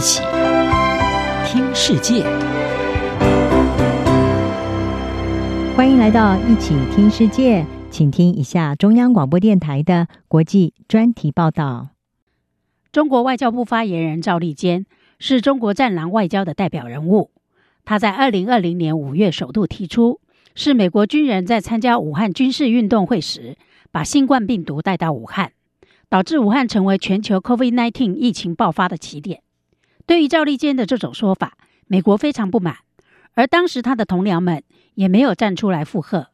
起听世界，欢迎来到一起听世界，请听一下中央广播电台的国际专题报道。中国外交部发言人赵立坚是中国“战狼外交”的代表人物。他在二零二零年五月首度提出，是美国军人在参加武汉军事运动会时，把新冠病毒带到武汉。导致武汉成为全球 COVID-19 疫情爆发的起点。对于赵立坚的这种说法，美国非常不满，而当时他的同僚们也没有站出来附和。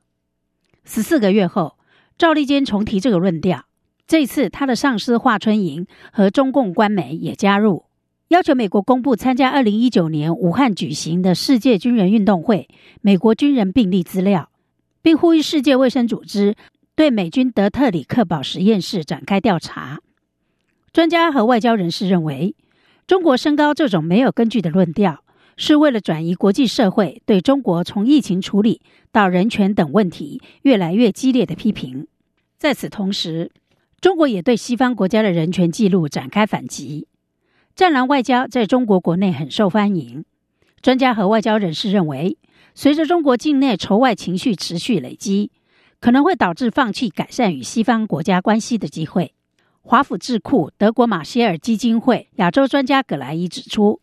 十四个月后，赵立坚重提这个论调，这次他的上司华春莹和中共官媒也加入，要求美国公布参加二零一九年武汉举行的世界军人运动会美国军人病例资料，并呼吁世界卫生组织。对美军德特里克堡实验室展开调查。专家和外交人士认为，中国升高这种没有根据的论调，是为了转移国际社会对中国从疫情处理到人权等问题越来越激烈的批评。在此同时，中国也对西方国家的人权记录展开反击。战狼外交在中国国内很受欢迎。专家和外交人士认为，随着中国境内仇外情绪持续累积。可能会导致放弃改善与西方国家关系的机会。华府智库德国马歇尔基金会亚洲专家葛莱伊指出，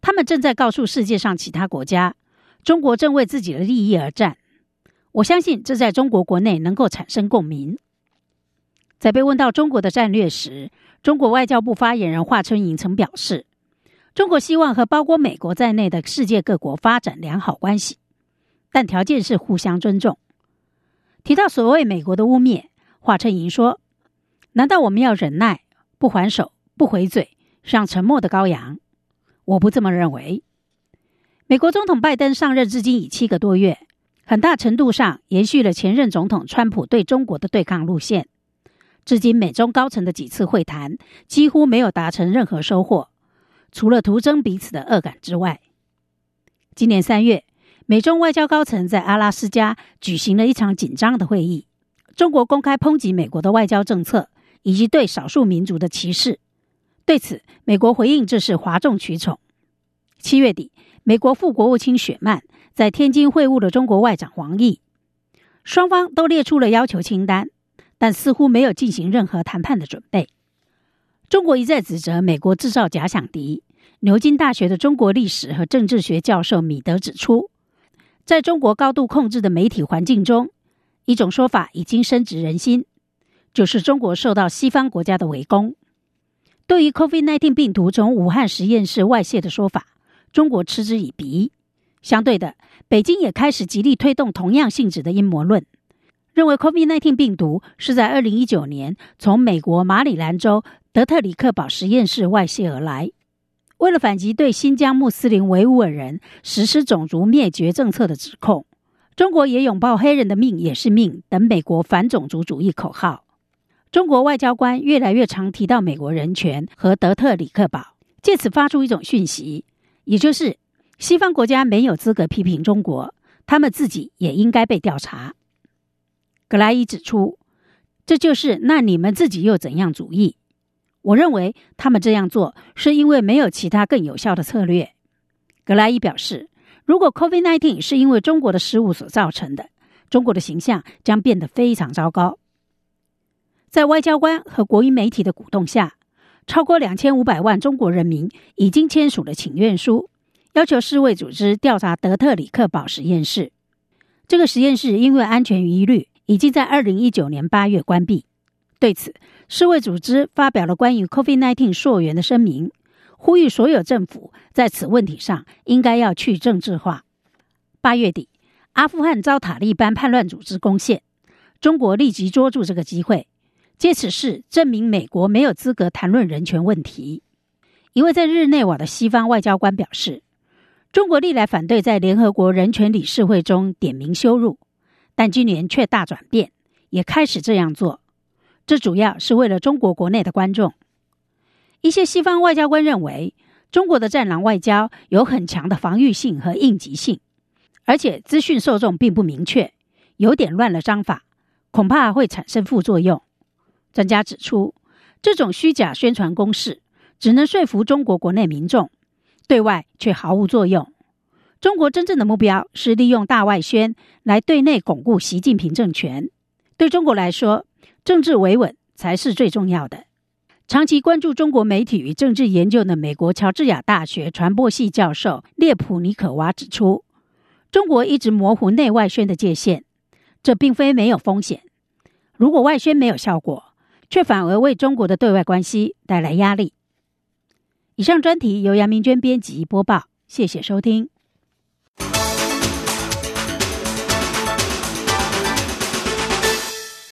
他们正在告诉世界上其他国家，中国正为自己的利益而战。我相信这在中国国内能够产生共鸣。在被问到中国的战略时，中国外交部发言人华春莹曾表示，中国希望和包括美国在内的世界各国发展良好关系，但条件是互相尊重。提到所谓美国的污蔑，华春莹说：“难道我们要忍耐、不还手、不回嘴，像沉默的羔羊？我不这么认为。美国总统拜登上任至今已七个多月，很大程度上延续了前任总统川普对中国的对抗路线。至今，美中高层的几次会谈几乎没有达成任何收获，除了徒增彼此的恶感之外。今年三月。”美中外交高层在阿拉斯加举行了一场紧张的会议。中国公开抨击美国的外交政策以及对少数民族的歧视。对此，美国回应这是哗众取宠。七月底，美国副国务卿雪曼在天津会晤了中国外长王毅，双方都列出了要求清单，但似乎没有进行任何谈判的准备。中国一再指责美国制造假想敌。牛津大学的中国历史和政治学教授米德指出。在中国高度控制的媒体环境中，一种说法已经深植人心，就是中国受到西方国家的围攻。对于 COVID-19 病毒从武汉实验室外泄的说法，中国嗤之以鼻。相对的，北京也开始极力推动同样性质的阴谋论，认为 COVID-19 病毒是在2019年从美国马里兰州德特里克堡实验室外泄而来。为了反击对新疆穆斯林维吾尔人实施种族灭绝政策的指控，中国也拥抱“黑人的命也是命”等美国反种族主义口号。中国外交官越来越常提到美国人权和德特里克堡，借此发出一种讯息，也就是西方国家没有资格批评中国，他们自己也应该被调查。格莱伊指出，这就是那你们自己又怎样主义？我认为他们这样做是因为没有其他更有效的策略。格莱伊表示，如果 COVID-19 是因为中国的失误所造成的，中国的形象将变得非常糟糕。在外交官和国营媒体的鼓动下，超过两千五百万中国人民已经签署了请愿书，要求世卫组织调查德特里克堡实验室。这个实验室因为安全疑虑，已经在二零一九年八月关闭。对此，世卫组织发表了关于 COVID-19 溯源的声明，呼吁所有政府在此问题上应该要去政治化。八月底，阿富汗遭塔利班叛乱组织攻陷，中国立即捉住这个机会，借此事证明美国没有资格谈论人权问题。一位在日内瓦的西方外交官表示，中国历来反对在联合国人权理事会中点名羞辱，但今年却大转变，也开始这样做。这主要是为了中国国内的观众。一些西方外交官认为，中国的“战狼外交”有很强的防御性和应急性，而且资讯受众并不明确，有点乱了章法，恐怕会产生副作用。专家指出，这种虚假宣传攻势只能说服中国国内民众，对外却毫无作用。中国真正的目标是利用大外宣来对内巩固习近平政权。对中国来说，政治维稳才是最重要的。长期关注中国媒体与政治研究的美国乔治亚大学传播系教授列普尼可娃指出，中国一直模糊内外宣的界限，这并非没有风险。如果外宣没有效果，却反而为中国的对外关系带来压力。以上专题由杨明娟编辑播报，谢谢收听。